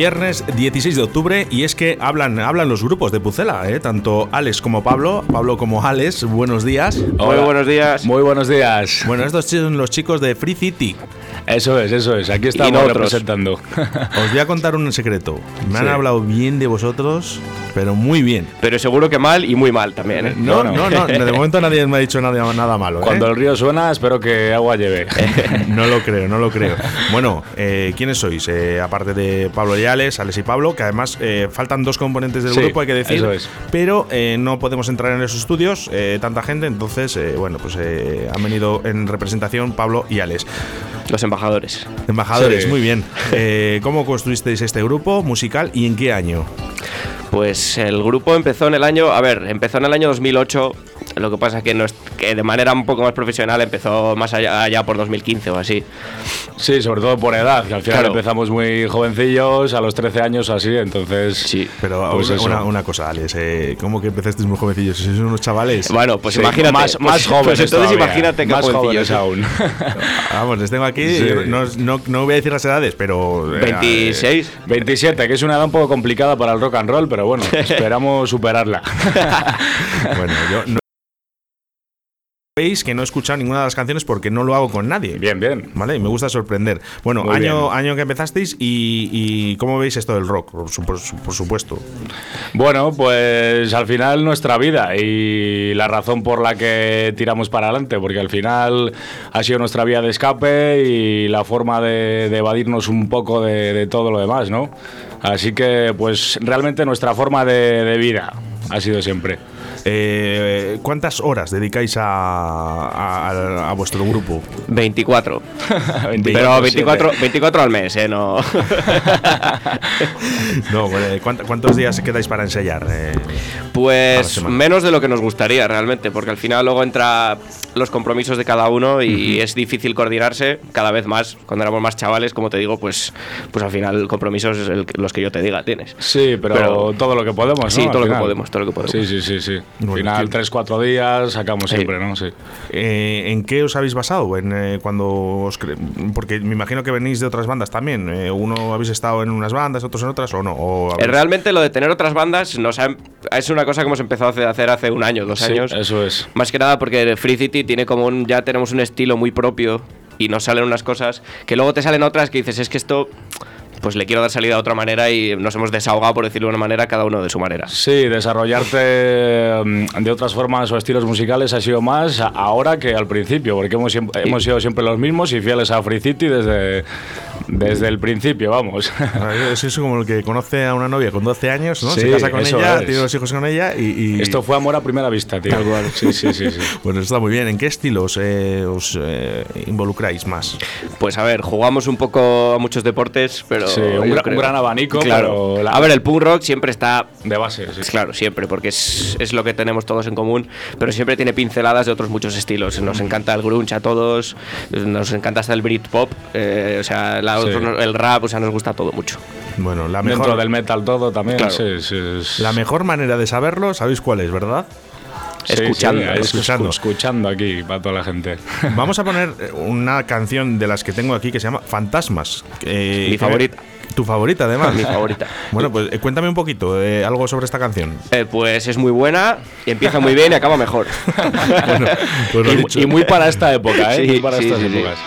Viernes 16 de octubre y es que hablan, hablan los grupos de Pucela, ¿eh? tanto Alex como Pablo, Pablo como Alex, buenos días. Muy buenos días. Muy buenos días. Bueno, estos son los chicos de Free City. Eso es, eso es. Aquí estamos representando. Os voy a contar un secreto. Me han hablado bien de vosotros, pero muy bien. Pero seguro que mal y muy mal también. ¿eh? No, no, no, De momento nadie me ha dicho nada, nada malo. ¿eh? Cuando el río suena, espero que agua lleve. no lo creo, no lo creo. Bueno, eh, ¿quiénes sois? aparte de Pablo y Alex, Alex y Pablo, que además faltan dos componentes del grupo, hay que decir. Eso es. Pero no podemos entrar en esos estudios, tanta gente, entonces, bueno, pues han venido en representación Pablo y Alex. Los embajadores. Embajadores, muy bien. Eh, ¿Cómo construisteis este grupo musical y en qué año? Pues el grupo empezó en el año, a ver, empezó en el año 2008 lo que pasa es que, no que de manera un poco más profesional empezó más allá, allá, por 2015 o así. Sí, sobre todo por edad, que al final empezamos muy jovencillos, a los 13 años o así, entonces... Sí, pero pues una, una, cosa, Alex, eh, ¿cómo que empezasteis muy jovencillos? ¿Sois unos chavales? Bueno, pues imagínate. Más, más pues, jóvenes pues entonces imagínate que más jóvenes aún. Vamos, les tengo aquí, no, no, no, voy a decir las edades, pero... 26. Eh, 27, que es una edad un poco complicada para el rock and roll, pero bueno, esperamos superarla. bueno, yo que no he escuchado ninguna de las canciones porque no lo hago con nadie. Bien, bien. ¿Vale? Y me gusta sorprender. Bueno, año, año que empezasteis y, ¿cómo veis esto del rock? Por, supuesto. Bueno, pues al final nuestra vida y la razón por la que tiramos para adelante, porque al final ha sido nuestra vía de escape y la forma de, evadirnos un poco de, todo lo demás, ¿no? Así que, pues realmente nuestra forma de vida ha sido siempre. Eh, ¿Cuántas horas dedicáis a, vuestro grupo? 24. Pero 24, 24 al mes, ¿eh? No. no ¿cuántos días quedáis para ensayar? Eh, pues menos de lo que nos gustaría realmente, porque al final luego entra los compromisos de cada uno y es difícil coordinarse cada vez más. Cuando éramos más chavales, como te digo, pues, pues al final compromisos es los que yo te diga tienes. Sí, pero, todo lo que podemos. Sí, todo lo que podemos, todo lo que podemos. Sí, sí, sí, sí. Al final, 3-4 días sacamos siempre, ¿no? Sí. Eh, ¿En qué os habéis basado? En, eh, cuando os Porque me imagino que venís de otras bandas también. Eh, ¿Uno habéis estado en unas bandas, otros en otras o no? Realmente lo de tener otras bandas nos es una cosa que hemos empezado a hacer hace un año, dos años. Eso es. Más que nada porque Free City tiene como un. Ya tenemos un estilo muy propio y nos salen unas cosas que luego te salen otras que dices, es que esto pues le quiero dar salida de otra manera y nos hemos desahogado, por decirlo de una manera, cada uno de su manera. Sí, desarrollarte mm, de otras formas o estilos musicales ha sido más ahora que al principio, porque hemos, hemos sido siempre los mismos y fieles a Free City desde, desde el principio, vamos. Es eso como el que conoce a una novia con 12 años, ¿no? Se casa con ella, tiene dos hijos con ella y, Esto fue amor a primera vista, tío. Sí, sí, sí, sí. bueno, está muy bien. ¿En qué estilos eh, os eh, involucráis más? Pues a ver, jugamos un poco a muchos deportes, pero Sí, un, gran abanico. Claro. A ver, el punk rock siempre está. De base, sí. Claro, siempre, porque es, es, lo que tenemos todos en común, pero siempre tiene pinceladas de otros muchos estilos. Nos encanta el grunge a todos, nos encanta hasta el Britpop, eh, o sea, el rap, o sea, nos gusta todo mucho. Bueno, la mejor. Dentro del metal todo también. La mejor manera de saberlo, ¿sabéis cuál es, verdad? Escuchando, escuchando. Escuchando aquí para toda la gente. Vamos a poner una canción de las que tengo aquí que se llama Fantasmas. Mi favorita. Tu favorita, además. Mi favorita. Bueno, pues eh, cuéntame un poquito, eh, algo sobre esta canción. Eh, pues es muy buena, empieza muy bien y acaba mejor. Pues y, muy para esta época, ¿eh? muy para estas épocas.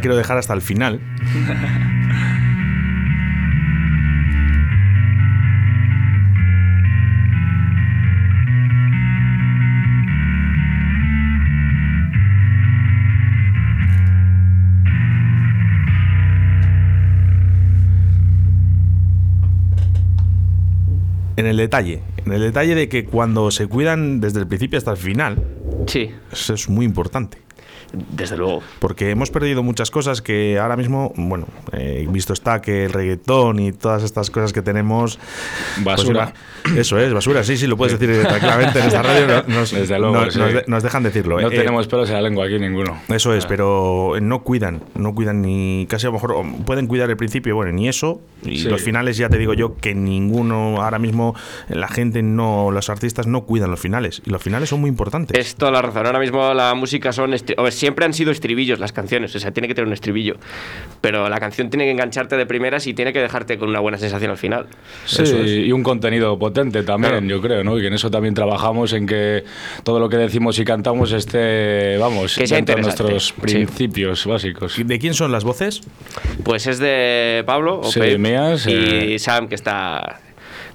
La quiero dejar hasta el final. en el detalle, en el detalle de que cuando se cuidan desde el principio hasta el final, sí. eso es muy importante. Desde luego. Porque hemos perdido muchas cosas que ahora mismo, bueno, eh, visto está que el reggaetón y todas estas cosas que tenemos. Pues basura. eso es, basura, sí, sí, lo puedes decir tranquilamente en esta radio. Nos, Desde luego, nos, dejan decirlo. No eh. tenemos pelos en la lengua aquí ninguno. Eso es, ah. pero no cuidan, no cuidan ni casi a lo mejor pueden cuidar el principio, bueno, ni eso. Y los finales ya te digo yo que ninguno, ahora mismo la gente no, los artistas no cuidan los finales. Y los finales son muy importantes. Es toda la razón. Ahora mismo la música son siempre han sido estribillos las canciones, o sea, tiene que tener un estribillo. Pero la canción tiene que engancharte de primeras y tiene que dejarte con una buena sensación al final. Sí, y un contenido potente también, yo creo, ¿no? Y que en eso también trabajamos, en que todo lo que decimos y cantamos esté, vamos, que dentro de nuestros principios básicos. ¿De quién son las voces? Pues es de Pablo, sí, mías, y eh, Sam, que está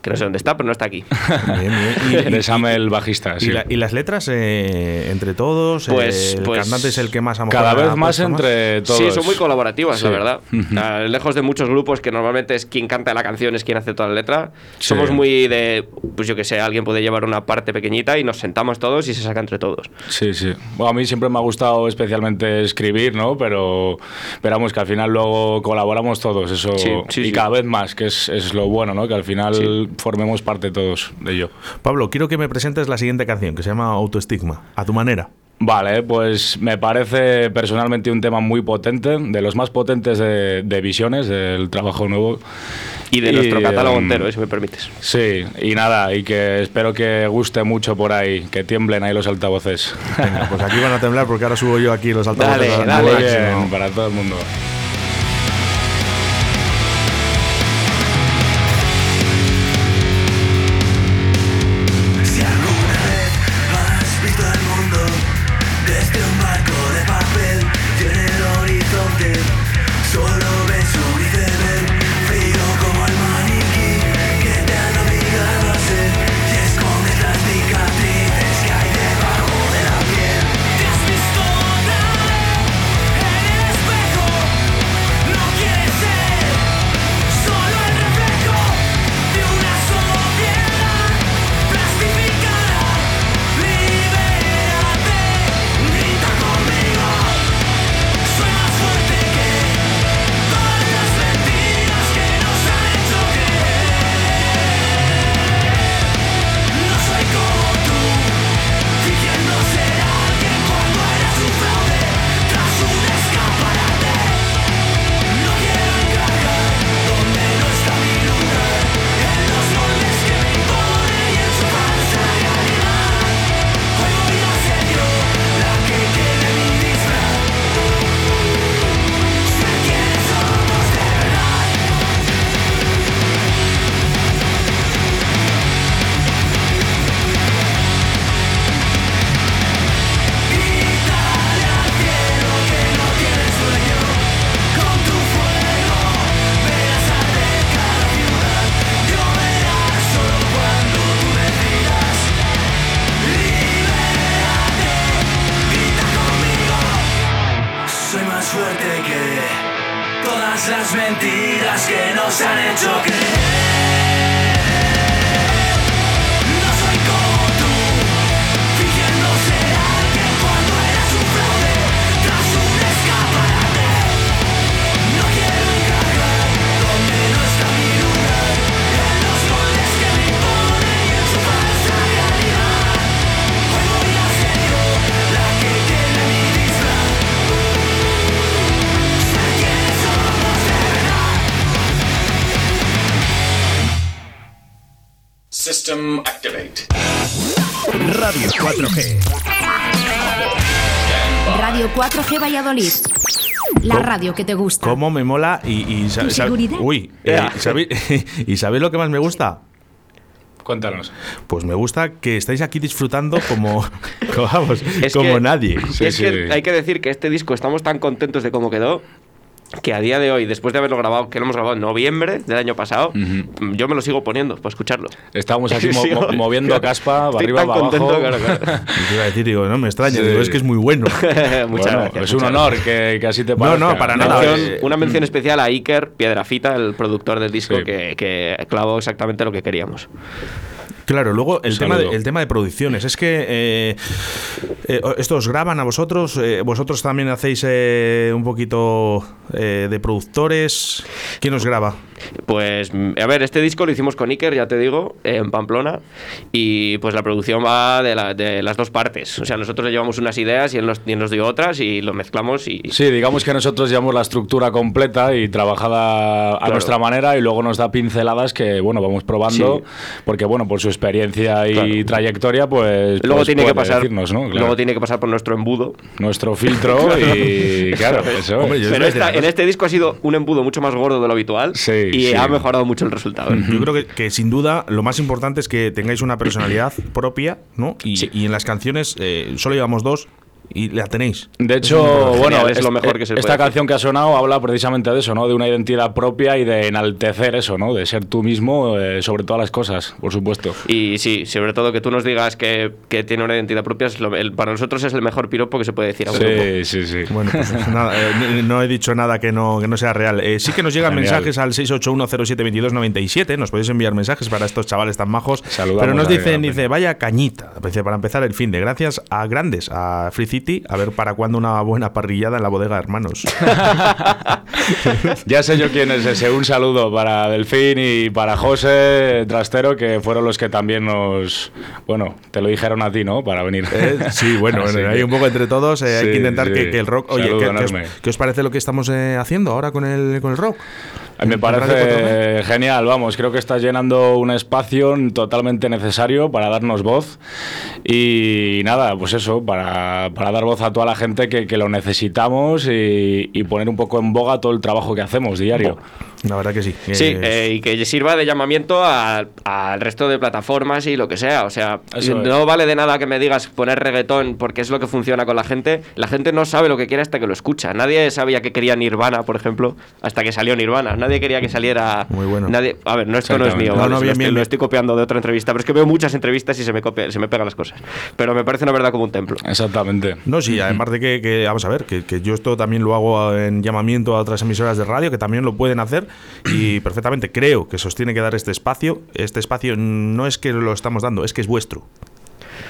que no sé dónde está, pero no está aquí. Bien, el bajista. ¿Y, las letras eh, entre todos? Pues, el pues cantante es el que más Cada vez más entre todos. Sí, son muy colaborativas, la verdad. lejos de muchos grupos que normalmente es quien canta la canción, es quien hace toda la letra. Somos muy de, pues yo que sé, alguien puede llevar una parte pequeñita y nos sentamos todos y se saca entre todos. Sí, sí. Bueno, a mí siempre me ha gustado especialmente escribir, ¿no? Pero esperamos que al final luego colaboramos todos, eso. y cada vez más, que es, es, lo bueno, ¿no? Que al final formemos parte todos de ello. Pablo, quiero que me presentes la siguiente canción, que se llama Autoestigma, a tu manera. Vale, pues me parece personalmente un tema muy potente, de los más potentes de, visiones, del trabajo nuevo. Y de nuestro catálogo em, entero, si me permites. Sí, y nada, y que espero que guste mucho por ahí, que tiemblen ahí los altavoces. Venga, pues aquí van a temblar porque ahora subo yo aquí los altavoces. Dale, dale. Bien, para todo el mundo. Radio 4G. Radio 4G Valladolid. La radio que te gusta. ¿Cómo me mola? Y, y seguridad? Uy, eh, ¿y sabéis lo que más me gusta? Cuéntanos. Pues me gusta que estáis aquí disfrutando como, vamos, como nadie. es que hay que decir que este disco estamos tan contentos de cómo quedó que a día de hoy, después de haberlo grabado, que lo hemos grabado en noviembre del año pasado, yo me lo sigo poniendo para escucharlo. Estamos aquí moviendo a caspa, arriba, abajo. Claro, claro. iba a decir, digo, no me extraña, digo, es que es muy bueno. muchas gracias. Es un honor Que, que, así te parezca. No, no, para nada. una mención especial a Iker Piedrafita, el productor del disco, que, que clavó exactamente lo que queríamos. Claro, luego el, tema de, el tema de producciones. Es que eh, eh, estos graban a vosotros, eh, vosotros también hacéis un poquito de productores. ¿Quién os graba? Pues, a ver, este disco lo hicimos con Iker, ya te digo, en Pamplona, y pues la producción va de, las dos partes. O sea, nosotros le llevamos unas ideas y él, nos, y nos dio otras y lo mezclamos y... Sí, digamos que nosotros llevamos la estructura completa y trabajada a nuestra manera y luego nos da pinceladas que, bueno, vamos probando, porque, bueno, por su experiencia y trayectoria, pues... Luego pues tiene que pasar, Luego tiene que pasar por nuestro embudo. Nuestro filtro y, claro, eso. Pero en este disco ha sido un embudo mucho más gordo de lo habitual. Sí y ha mejorado mucho el resultado. Yo creo que, sin duda lo más importante es que tengáis una personalidad propia, ¿no? Y, y en las canciones eh, solo llevamos dos, y la tenéis. De hecho, bueno, es, lo mejor que se Esta canción que ha sonado habla precisamente de eso, ¿no? De una identidad propia y de enaltecer eso, ¿no? De ser tú mismo eh, sobre todas las cosas, por supuesto. Y sí, sobre todo que tú nos digas que, que tiene una identidad propia, es para nosotros es el mejor piropo que se puede decir a un Sí, sí, sí. Bueno, pues nada, eh, no he dicho nada que no, que no sea real. Eh, sí que nos llegan mensajes al 681072297, nos podéis enviar mensajes para estos chavales tan majos. pero nos dicen, dice, vaya cañita, para empezar el fin de gracias a grandes, a A ver para cuándo una buena parrillada en la bodega, hermanos. ya sé yo quién es ese. Un saludo para Delfín y para José Trastero, que fueron los que también nos. Bueno, te lo dijeron a ti, ¿no? Para venir. Eh, sí, bueno, hay un poco entre todos. Eh, hay que intentar que, el rock. Oye, ¿qué, os, parece lo que estamos eh, haciendo ahora con el, con el rock? Me parece genial, vamos, creo que estás llenando un espacio totalmente necesario para darnos voz y nada, pues eso, para, para dar voz a toda la gente que, que lo necesitamos y, y, poner un poco en boga todo el trabajo que hacemos diario. La verdad que sí. Sí, eh, y que sirva de llamamiento al resto de plataformas y lo que sea. O sea, no vale de nada que me digas poner reggaetón porque es lo que funciona con la gente. La gente no sabe lo que quiere hasta que lo escucha. Nadie sabía que quería Nirvana, por ejemplo, hasta que salió Nirvana. Nadie quería que saliera. Muy bueno. Nadie, a ver, no, esto no es mío. No, no, bien, lo, estoy, copiando de otra entrevista, pero es que veo muchas entrevistas y se me, copia, se me pegan las cosas. Pero me parece una verdad como un templo. Exactamente. No, sí, además de que, vamos a ver, que, que yo esto también lo hago en llamamiento a otras emisoras de radio que también lo pueden hacer y perfectamente creo que sostiene que dar este espacio. Este espacio no es que lo estamos dando, es que es vuestro.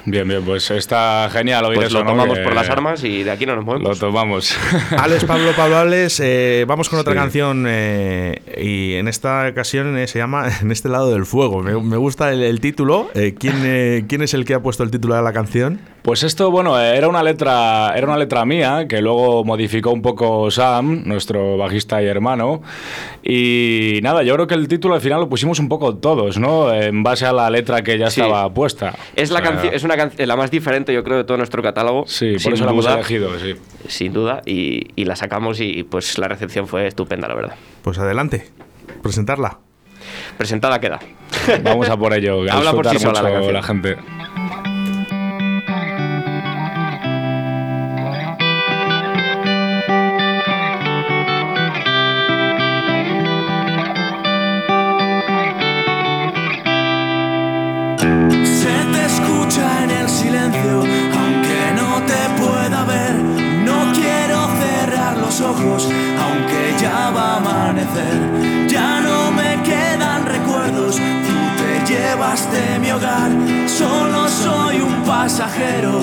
Bien, bien, pues está genial oír pues Lo tomamos por las armas y de aquí no nos movemos. Lo tomamos. Alex Pablo Pablo Alex, eh, vamos con otra canción eh, y en esta ocasión eh, se llama En este lado del fuego. Me, gusta el, título. ¿quién, ¿Quién es el que ha puesto el título de la canción? Pues esto, bueno, era una letra, era una letra mía que luego modificó un poco Sam, nuestro bajista y hermano. Y nada, yo creo que el título al final lo pusimos un poco todos, ¿no? En base a la letra que ya estaba puesta. Es la canción, es una canción la más diferente, yo creo, de todo nuestro catálogo. Sí, por eso la hemos elegido, sí. Sin duda, y, y la sacamos y pues la recepción fue estupenda, la verdad. Pues adelante, presentarla. Presentada queda. Vamos a por ello. Habla por sí sola la, la gente. Aunque ya va a amanecer. Ya no me quedan recuerdos, tú te llevas de mi hogar. Solo soy un pasajero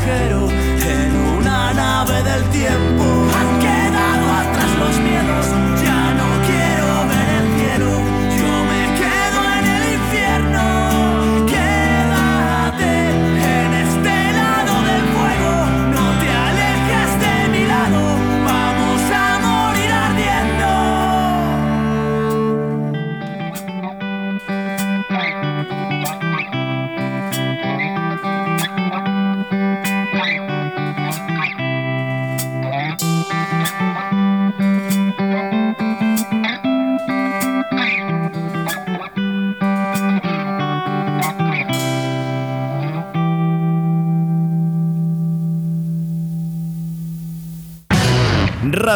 pasajero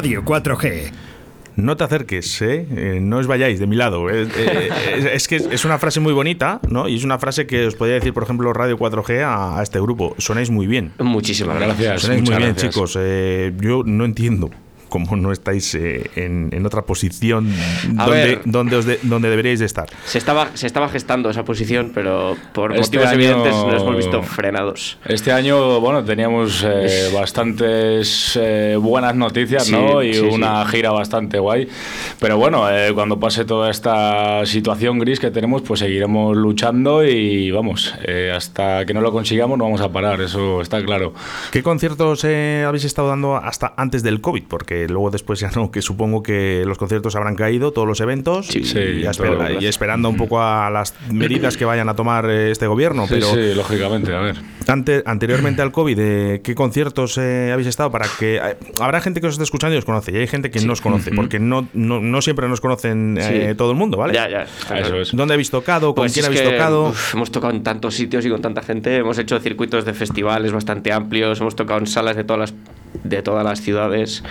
Radio 4G. No te acerques, ¿eh? ¿eh? no os vayáis de mi lado. Eh, es, que es una frase muy bonita, ¿no? Y es una frase que os podría decir, por ejemplo, Radio 4G a, este grupo. Sonáis muy bien. Muchísimas gracias. Sonáis muy bien, chicos. Eh, yo no entiendo como no estáis eh, en, otra posición donde, donde, donde, deberíais de estar. Se estaba, se estaba gestando esa posición, pero por este motivos evidentes nos hemos visto frenados. Este año, bueno, teníamos eh, bastantes eh, buenas noticias, ¿no? Y una gira bastante guay. Pero bueno, cuando pase toda esta situación gris que tenemos, pues seguiremos luchando y vamos, hasta que no lo consigamos no vamos a parar, eso está claro. ¿Qué conciertos habéis estado dando hasta antes del COVID? Porque luego después ya no, que supongo que los conciertos habrán caído, todos los eventos, y, y, esperando un poco a las medidas que vayan a tomar eh, este gobierno. pero sí, lógicamente, a ver. anteriormente al COVID, eh, ¿qué conciertos eh, habéis estado? Para que Habrá gente que os esté escuchando y os conoce, y hay gente que no os conoce, porque no, no, siempre nos conocen todo el mundo, ¿vale? Ya, ya. ¿Dónde habéis tocado? ¿Con pues quién habéis tocado? hemos tocado en tantos sitios y con tanta gente, hemos hecho circuitos de festivales bastante amplios, hemos tocado en salas de todas las de todas las ciudades.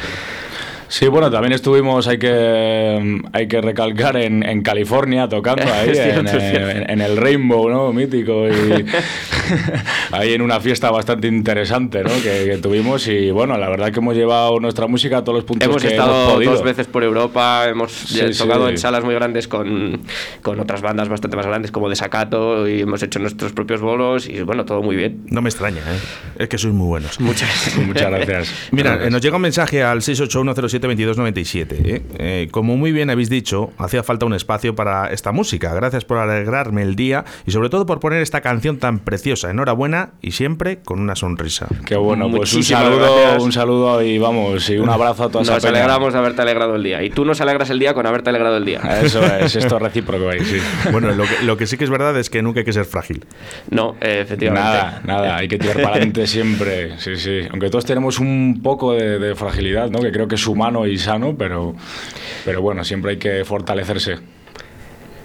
Sí, bueno, también estuvimos, hay que, hay que recalcar, en, en California tocando ahí, en, el Rainbow, ¿no? Mítico. Y ahí en una fiesta bastante interesante, ¿no? Que, tuvimos. Y bueno, la verdad que hemos llevado nuestra música a todos los puntos hemos que estado hemos podido. dos veces por Europa, hemos tocado en salas muy grandes con, con, otras bandas bastante más grandes como Desacato y hemos hecho nuestros propios bolos y bueno, todo muy bien. No me extraña, ¿eh? Es que sois muy buenos. Muchas, Muchas gracias. Mira, nos llega un mensaje al 68107 2297. ¿eh? ¿eh? como muy bien habéis dicho, hacía falta un espacio para esta música. Gracias por alegrarme el día y sobre todo por poner esta canción tan preciosa. Enhorabuena y siempre con una sonrisa. Qué bueno, pues un saludo, un saludo y vamos, y un abrazo a todos. Nos alegramos de haberte alegrado el día. Y tú nos alegras el día con haberte alegrado el día. Eso es, esto es recíproco ahí, sí. Bueno, lo que, sí que es verdad es que nunca hay que ser frágil. No, efectivamente. Nada, nada, hay que tirar para adelante siempre. Sí, sí. Aunque todos tenemos un poco de, de fragilidad, ¿no? Que creo que es humano y sano, pero, pero bueno, siempre hay que fortalecerse.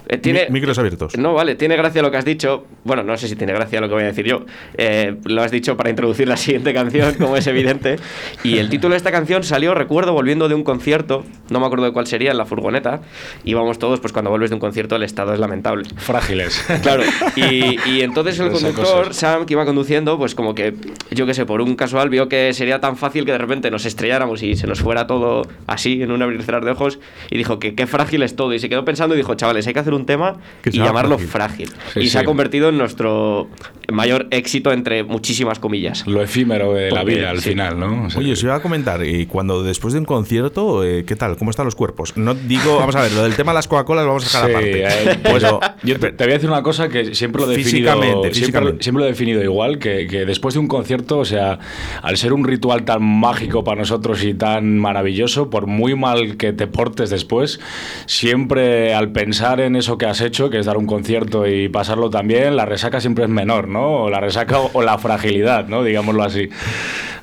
Eh, tiene, micros abiertos. No, vale, tiene gracia lo que has dicho. Bueno, no sé si tiene gracia lo que voy a decir yo. Eh, lo has dicho para introducir la siguiente canción, como es evidente. Y el título de esta canción salió, recuerdo, volviendo de un concierto. No me acuerdo de cuál sería, en la furgoneta. Íbamos todos, pues cuando vuelves de un concierto, el estado es lamentable. Frágiles. Claro. Y, entonces el conductor, Sam, que iba conduciendo, pues como que, yo qué sé, por un casual vio que sería tan fácil que de repente nos estrelláramos y se nos fuera todo así, en un abrir y cerrar de ojos. Y dijo que qué frágil es todo. Y se quedó pensando y dijo, chavales, hay que hacer un un tema y llamarlo frágil. y se ha convertido en nuestro mayor éxito entre muchísimas comillas. Lo efímero de la vida al final, ¿no? Oye, os iba a comentar, y cuando después de un concierto, eh, ¿qué tal? ¿Cómo están los cuerpos? No digo, vamos a ver, lo del tema de las Coca-Colas lo vamos a dejar aparte. Eh, pues yo te, voy a decir una cosa que siempre lo he definido, físicamente, siempre, lo he definido igual, que, que después de un concierto, o sea, al ser un ritual tan mágico para nosotros y tan maravilloso, por muy mal que te portes después, siempre al pensar en eso que has hecho, que es dar un concierto y pasarlo también, la resaca siempre es menor, ¿no? O la resaca o, la fragilidad, ¿no? Digámoslo así.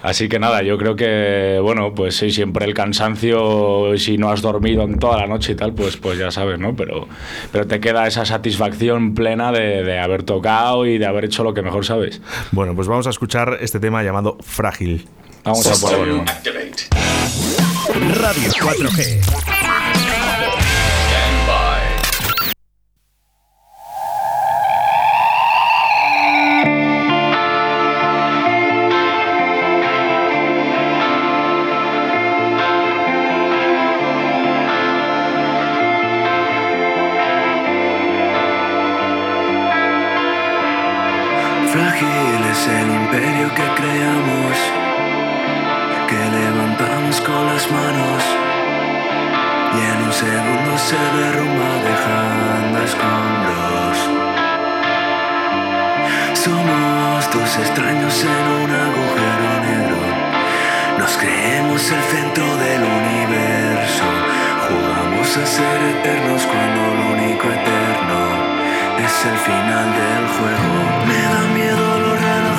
Así que nada, yo creo que, bueno, pues sí, siempre el cansancio, si no has dormido en toda la noche y tal, pues, pues ya sabes, ¿no? Pero, pero te queda esa satisfacción plena de, de haber tocado y de haber hecho lo que mejor sabes. Bueno, pues vamos a escuchar este tema llamado Frágil. Vamos a ponerlo. Radio 4G. El imperio que creamos, que levantamos con las manos y en un segundo se derrumba dejando escombros. Somos dos extraños en un agujero negro, nos creemos el centro del universo, jugamos a ser eternos cuando lo único eterno es el final del juego. Me da miedo los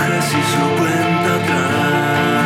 y su cuenta atrás.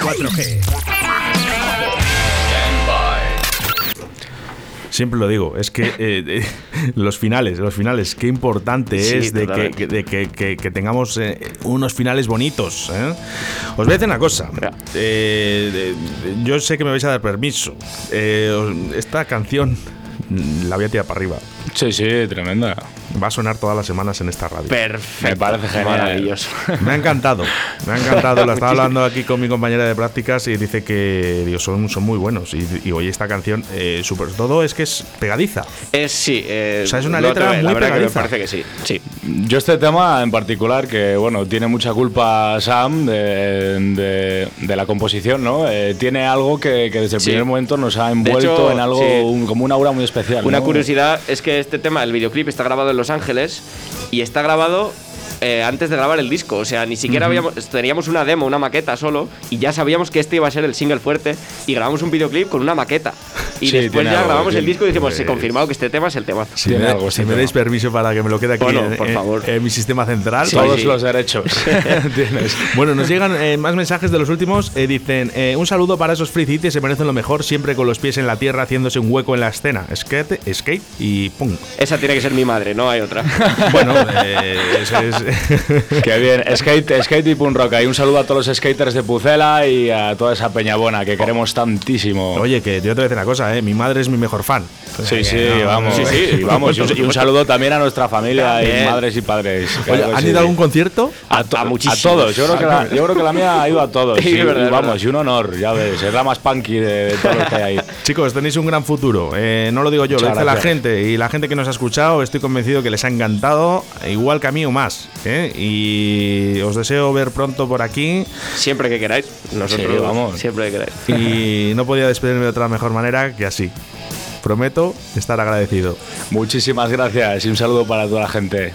4G. Siempre lo digo, es que eh, eh, los finales, los finales, qué importante Sí, es de, que, de que- que- que tengamos eh, unos finales bonitos. ¿eh? Os voy a decir una cosa. Eh, yo sé que me vais a dar permiso. Eh, esta canción mm, la voy a tirar para arriba. Sí, sí, tremenda. Va a sonar todas las semanas en esta radio. Perfecto. Me parece genial. Maravilloso. Me ha encantado, me ha encantado. Lo estaba hablando aquí con mi compañera de prácticas y dice que digo, son, son muy buenos. Y, y oye, esta canción, eh, super todo es que es pegadiza. Es sí. eh, O sea, es una letra La muy verdad que me pegadiza. parece que sí. Sí. Yo este tema en particular, que bueno, tiene mucha culpa Sam de, de- de la composición, ¿no? Eh, tiene algo que, que desde el Sí. primer momento nos ha envuelto hecho, en algo sí. un- como una aura muy especial. Una ¿no? curiosidad es que este tema, el videoclip, está grabado en Los Ángeles y está grabado eh, antes de grabar el disco. O sea, ni siquiera habíamos, teníamos una demo, una maqueta solo, y ya sabíamos que este iba a ser el single fuerte, y grabamos un videoclip con una maqueta. Y Sí, después ya algo, grabamos el disco y dijimos, se Pues- confirmado que este tema es el tema. Si, Tiene me, algo si me dais permiso para que me lo quede aquí Bueno, en, por en- favor. en mi sistema central. Sí. Todos sí. los derechos. Bueno, nos llegan eh, más mensajes de los últimos. eh, dicen: eh, Un saludo para esos free cities, se merecen lo mejor, siempre con los pies en la tierra, haciéndose un hueco en la escena. Skate, skate y pum. Esa tiene que ser mi madre, no hay otra. Bueno, eh, es. Qué bien. Skate, skate y punk rock. Y un saludo a todos los skaters de Pucela y a toda esa peñabona que queremos tantísimo. Oye, que yo te voy a decir una cosa, ¿eh? mi madre es mi mejor fan. Sí, sí, No, vamos. sí, sí. y vamos. Y un, y un saludo también a nuestra familia También. y madres y padres. Oye, ¿Han sí. ido a algún concierto? A, to- A todos. Yo creo, que la, yo creo que la mía ha ido a todos. Sí, Sí, verdad, y vamos, verdad. y un honor, ya ves. Es la más punky de, de todos los que hay ahí. Chicos, tenéis un gran futuro. Eh, no lo digo yo, lo dice la gracias. gente. Y la gente que nos ha escuchado, estoy convencido que les ha encantado, igual que a mí o más. ¿Eh? Y os deseo ver pronto por aquí. Siempre que queráis. Nosotros, Sí, vamos. Siempre que queráis. Y no podía despedirme de otra mejor manera que así. Prometo estar agradecido. Muchísimas gracias y un saludo para toda la gente.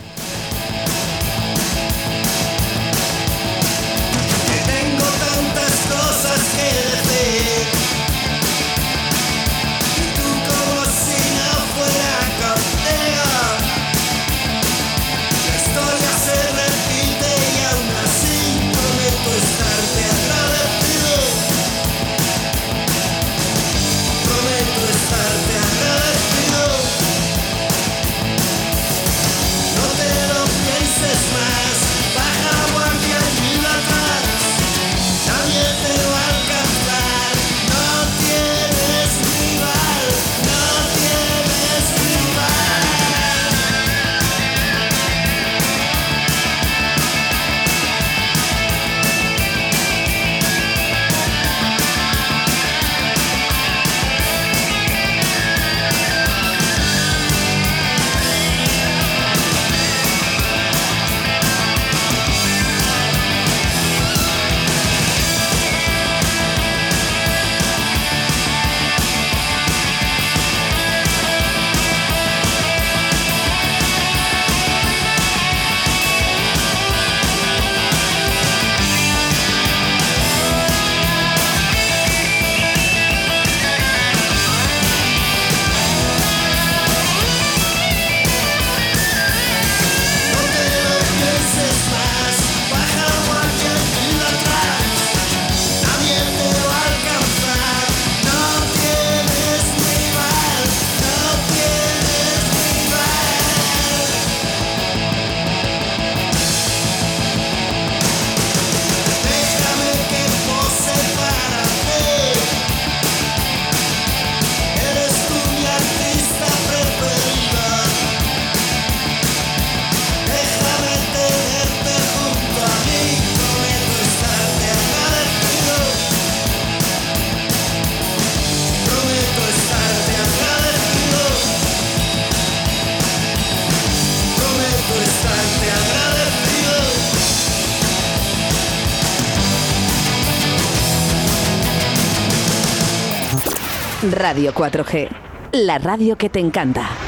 Radio 4G, la radio que te encanta.